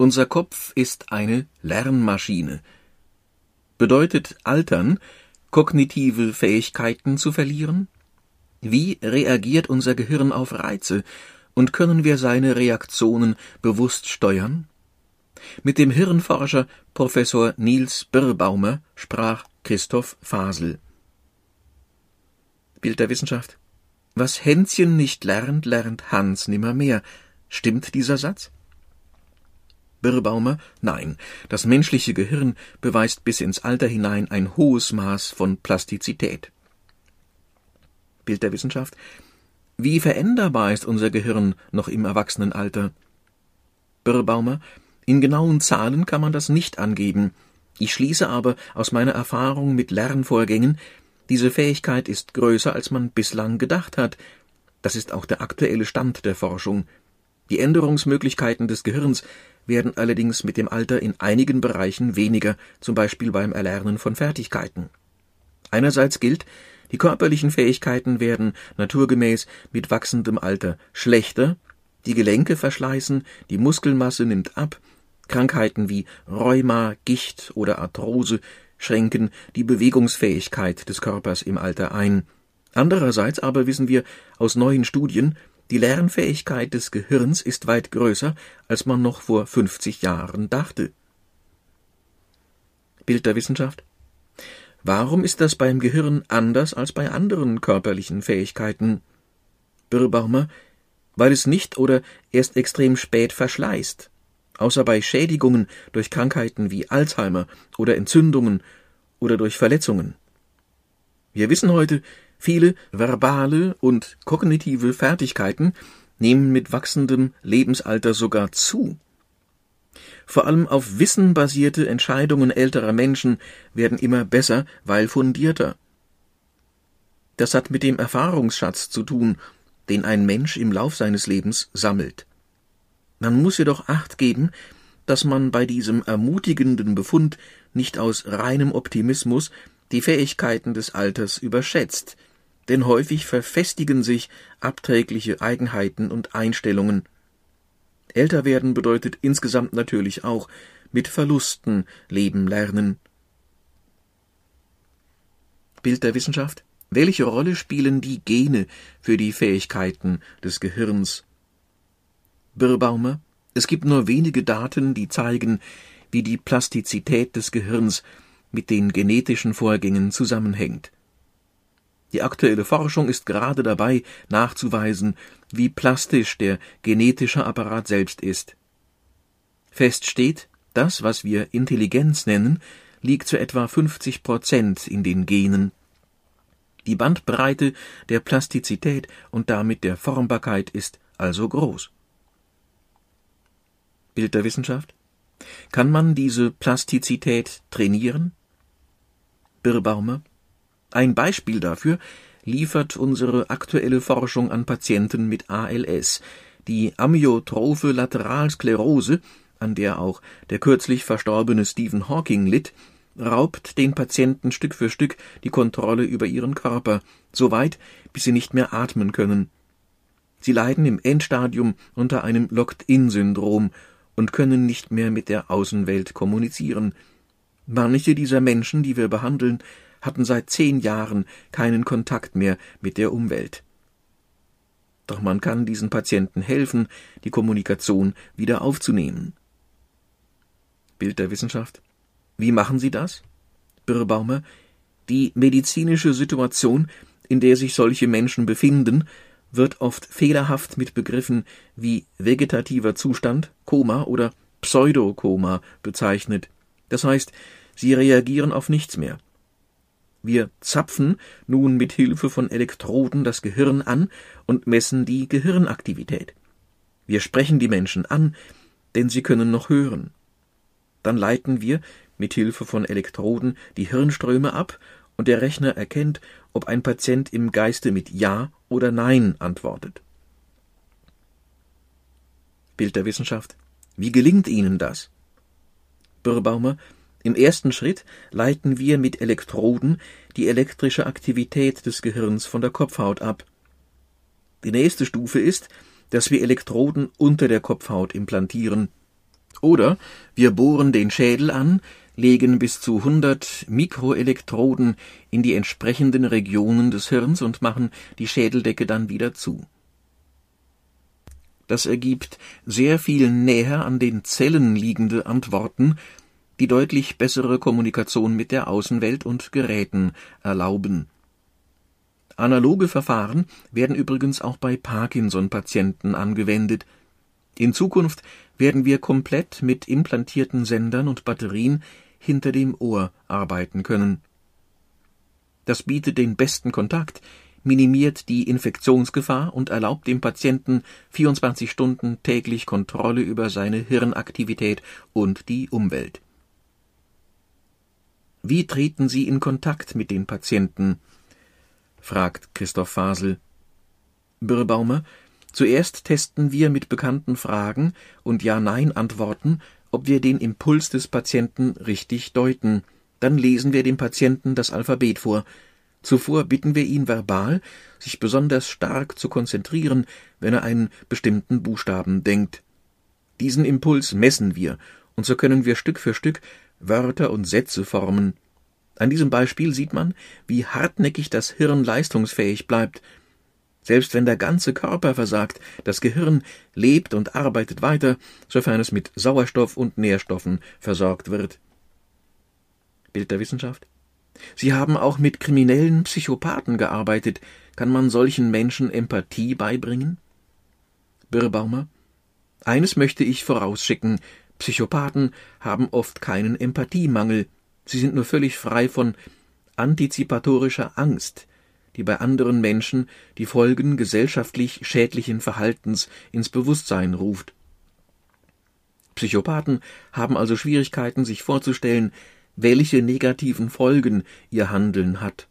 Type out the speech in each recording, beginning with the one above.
Unser Kopf ist eine Lernmaschine. Bedeutet Altern, kognitive Fähigkeiten zu verlieren? Wie reagiert unser Gehirn auf Reize und können wir seine Reaktionen bewusst steuern? Mit dem Hirnforscher Professor Niels Birrbaumer sprach Christoph Fasel. Bild der Wissenschaft. Was Hänschen nicht lernt, lernt Hans nimmermehr. Stimmt dieser Satz? Birrbaumer, nein, das menschliche Gehirn beweist bis ins Alter hinein ein hohes Maß von Plastizität. Bild der Wissenschaft. Wie veränderbar ist unser Gehirn noch im Erwachsenenalter? Birrbaumer, in genauen Zahlen kann man das nicht angeben. Ich schließe aber aus meiner Erfahrung mit Lernvorgängen, diese Fähigkeit ist größer, als man bislang gedacht hat. Das ist auch der aktuelle Stand der Forschung. Die Änderungsmöglichkeiten des Gehirns werden allerdings mit dem Alter in einigen Bereichen weniger, zum Beispiel beim Erlernen von Fertigkeiten. Einerseits gilt, die körperlichen Fähigkeiten werden naturgemäß mit wachsendem Alter schlechter, die Gelenke verschleißen, die Muskelmasse nimmt ab, Krankheiten wie Rheuma, Gicht oder Arthrose schränken die Bewegungsfähigkeit des Körpers im Alter ein. Andererseits aber wissen wir aus neuen Studien, die Lernfähigkeit des Gehirns ist weit größer, als man noch vor 50 Jahren dachte. Bild der Wissenschaft Warum ist das beim Gehirn anders als bei anderen körperlichen Fähigkeiten? Birrbaumer, weil es nicht oder erst extrem spät verschleißt. Außer bei Schädigungen durch Krankheiten wie Alzheimer oder Entzündungen oder durch Verletzungen. Wir wissen heute, Viele verbale und kognitive Fertigkeiten nehmen mit wachsendem Lebensalter sogar zu. Vor allem auf Wissen basierte Entscheidungen älterer Menschen werden immer besser, weil fundierter. Das hat mit dem Erfahrungsschatz zu tun, den ein Mensch im Lauf seines Lebens sammelt. Man muss jedoch Acht geben, dass man bei diesem ermutigenden Befund nicht aus reinem Optimismus die Fähigkeiten des Alters überschätzt, denn häufig verfestigen sich abträgliche Eigenheiten und Einstellungen. Älter werden bedeutet insgesamt natürlich auch mit Verlusten leben lernen. Bild der Wissenschaft Welche Rolle spielen die Gene für die Fähigkeiten des Gehirns? Birrbaumer Es gibt nur wenige Daten, die zeigen, wie die Plastizität des Gehirns mit den genetischen Vorgängen zusammenhängt. Die aktuelle Forschung ist gerade dabei, nachzuweisen, wie plastisch der genetische Apparat selbst ist. Fest steht, das, was wir Intelligenz nennen, liegt zu etwa 50 Prozent in den Genen. Die Bandbreite der Plastizität und damit der Formbarkeit ist also groß. Bild der Wissenschaft? Kann man diese Plastizität trainieren? Birrbaumer ein Beispiel dafür liefert unsere aktuelle Forschung an Patienten mit ALS. Die amyotrophe Lateralsklerose, an der auch der kürzlich verstorbene Stephen Hawking litt, raubt den Patienten Stück für Stück die Kontrolle über ihren Körper, so weit, bis sie nicht mehr atmen können. Sie leiden im Endstadium unter einem Locked-in-Syndrom und können nicht mehr mit der Außenwelt kommunizieren. Manche dieser Menschen, die wir behandeln, hatten seit zehn Jahren keinen Kontakt mehr mit der Umwelt. Doch man kann diesen Patienten helfen, die Kommunikation wieder aufzunehmen. Bild der Wissenschaft. Wie machen Sie das? Birrbaumer. Die medizinische Situation, in der sich solche Menschen befinden, wird oft fehlerhaft mit Begriffen wie vegetativer Zustand, Koma oder Pseudokoma bezeichnet. Das heißt, sie reagieren auf nichts mehr. Wir zapfen nun mit Hilfe von Elektroden das Gehirn an und messen die Gehirnaktivität. Wir sprechen die Menschen an, denn sie können noch hören. Dann leiten wir mit Hilfe von Elektroden die Hirnströme ab und der Rechner erkennt, ob ein Patient im Geiste mit Ja oder Nein antwortet. Bild der Wissenschaft. Wie gelingt Ihnen das? Birrbaumer im ersten Schritt leiten wir mit Elektroden die elektrische Aktivität des Gehirns von der Kopfhaut ab. Die nächste Stufe ist, dass wir Elektroden unter der Kopfhaut implantieren. Oder wir bohren den Schädel an, legen bis zu 100 Mikroelektroden in die entsprechenden Regionen des Hirns und machen die Schädeldecke dann wieder zu. Das ergibt sehr viel näher an den Zellen liegende Antworten, die deutlich bessere Kommunikation mit der Außenwelt und Geräten erlauben. Analoge Verfahren werden übrigens auch bei Parkinson-Patienten angewendet. In Zukunft werden wir komplett mit implantierten Sendern und Batterien hinter dem Ohr arbeiten können. Das bietet den besten Kontakt, minimiert die Infektionsgefahr und erlaubt dem Patienten 24 Stunden täglich Kontrolle über seine Hirnaktivität und die Umwelt. Wie treten Sie in Kontakt mit den Patienten? fragt Christoph Fasel. Birrebaumer, zuerst testen wir mit bekannten Fragen und Ja-Nein-Antworten, ob wir den Impuls des Patienten richtig deuten. Dann lesen wir dem Patienten das Alphabet vor. Zuvor bitten wir ihn verbal, sich besonders stark zu konzentrieren, wenn er einen bestimmten Buchstaben denkt. Diesen Impuls messen wir, und so können wir Stück für Stück Wörter und Sätze formen. An diesem Beispiel sieht man, wie hartnäckig das Hirn leistungsfähig bleibt. Selbst wenn der ganze Körper versagt, das Gehirn lebt und arbeitet weiter, sofern es mit Sauerstoff und Nährstoffen versorgt wird. Bild der Wissenschaft? Sie haben auch mit kriminellen Psychopathen gearbeitet. Kann man solchen Menschen Empathie beibringen? Birrbaumer. Eines möchte ich vorausschicken. Psychopathen haben oft keinen Empathiemangel. Sie sind nur völlig frei von antizipatorischer Angst, die bei anderen Menschen die Folgen gesellschaftlich schädlichen Verhaltens ins Bewusstsein ruft. Psychopathen haben also Schwierigkeiten, sich vorzustellen, welche negativen Folgen ihr Handeln hat.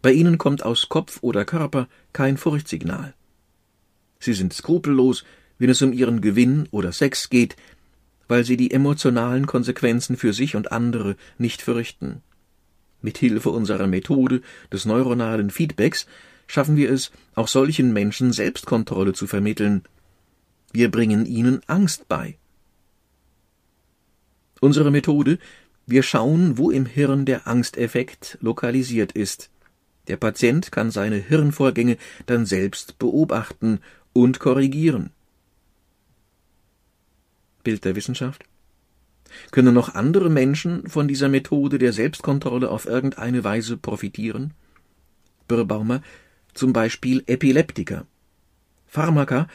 Bei ihnen kommt aus Kopf oder Körper kein Furchtsignal. Sie sind skrupellos, wenn es um ihren Gewinn oder Sex geht, weil sie die emotionalen Konsequenzen für sich und andere nicht fürchten. Mit Hilfe unserer Methode des neuronalen Feedbacks schaffen wir es, auch solchen Menschen Selbstkontrolle zu vermitteln. Wir bringen ihnen Angst bei. Unsere Methode wir schauen, wo im Hirn der Angsteffekt lokalisiert ist. Der Patient kann seine Hirnvorgänge dann selbst beobachten und korrigieren. Bild der Wissenschaft? Können noch andere Menschen von dieser Methode der Selbstkontrolle auf irgendeine Weise profitieren? Birrbaumer, zum Beispiel Epileptiker. Pharmaka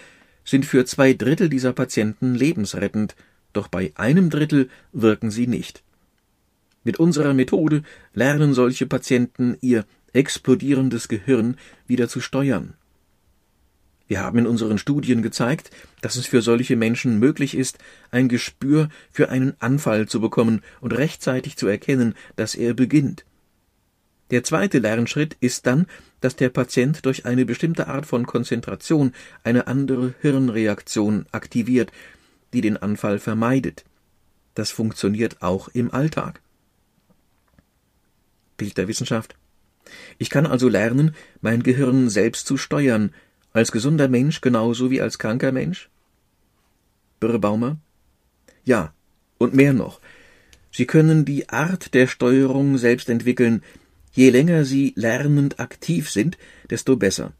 sind für zwei Drittel dieser Patienten lebensrettend, doch bei einem Drittel wirken sie nicht. Mit unserer Methode lernen solche Patienten ihr explodierendes Gehirn wieder zu steuern. Wir haben in unseren Studien gezeigt, dass es für solche Menschen möglich ist, ein Gespür für einen Anfall zu bekommen und rechtzeitig zu erkennen, dass er beginnt. Der zweite Lernschritt ist dann, dass der Patient durch eine bestimmte Art von Konzentration eine andere Hirnreaktion aktiviert, die den Anfall vermeidet. Das funktioniert auch im Alltag. Bild der Wissenschaft. Ich kann also lernen, mein Gehirn selbst zu steuern, als gesunder Mensch genauso wie als kranker Mensch? Birrebaumer? Ja, und mehr noch. Sie können die Art der Steuerung selbst entwickeln. Je länger Sie lernend aktiv sind, desto besser.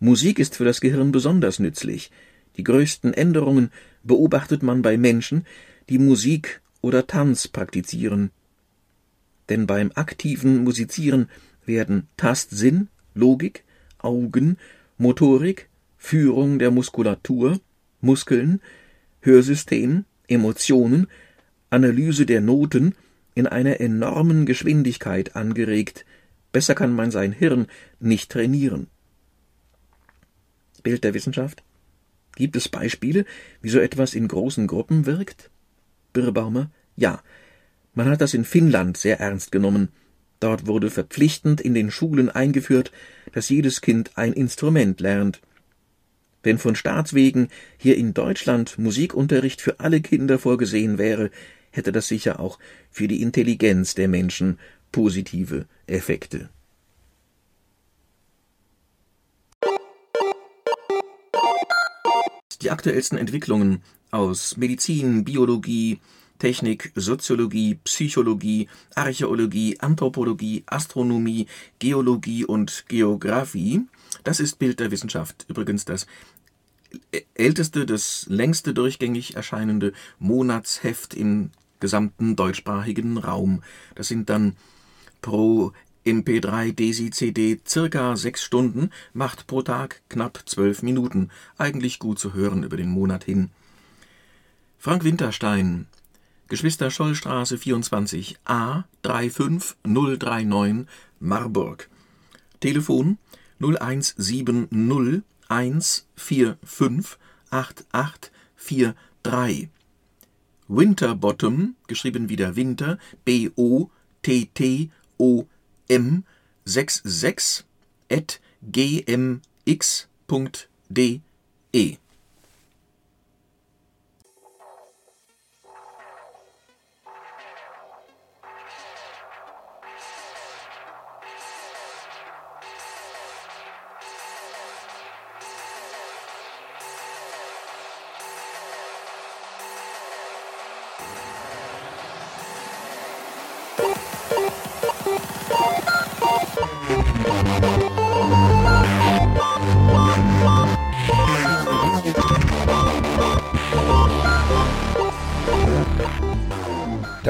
Musik ist für das Gehirn besonders nützlich. Die größten Änderungen beobachtet man bei Menschen, die Musik oder Tanz praktizieren denn beim aktiven Musizieren werden Tastsinn, Logik, Augen, Motorik, Führung der Muskulatur, Muskeln, Hörsystem, Emotionen, Analyse der Noten in einer enormen Geschwindigkeit angeregt. Besser kann man sein Hirn nicht trainieren. Bild der Wissenschaft? Gibt es Beispiele, wie so etwas in großen Gruppen wirkt? Birrebaumer? Ja, man hat das in Finnland sehr ernst genommen. Dort wurde verpflichtend in den Schulen eingeführt, dass jedes Kind ein Instrument lernt. Wenn von Staatswegen hier in Deutschland Musikunterricht für alle Kinder vorgesehen wäre, hätte das sicher auch für die Intelligenz der Menschen positive Effekte. Die aktuellsten Entwicklungen aus Medizin, Biologie, Technik, Soziologie, Psychologie, Archäologie, Anthropologie, Astronomie, Geologie und Geographie. Das ist Bild der Wissenschaft. Übrigens das älteste, das längste durchgängig erscheinende Monatsheft im gesamten deutschsprachigen Raum. Das sind dann pro MP3 Desi CD circa sechs Stunden, macht pro Tag knapp zwölf Minuten. Eigentlich gut zu hören über den Monat hin. Frank Winterstein, Geschwister Schollstraße 24 A 35039 Marburg. Telefon 0170 145 8843. Winterbottom, geschrieben wieder Winter, B-O-T-T-O-M 66 at gmx.de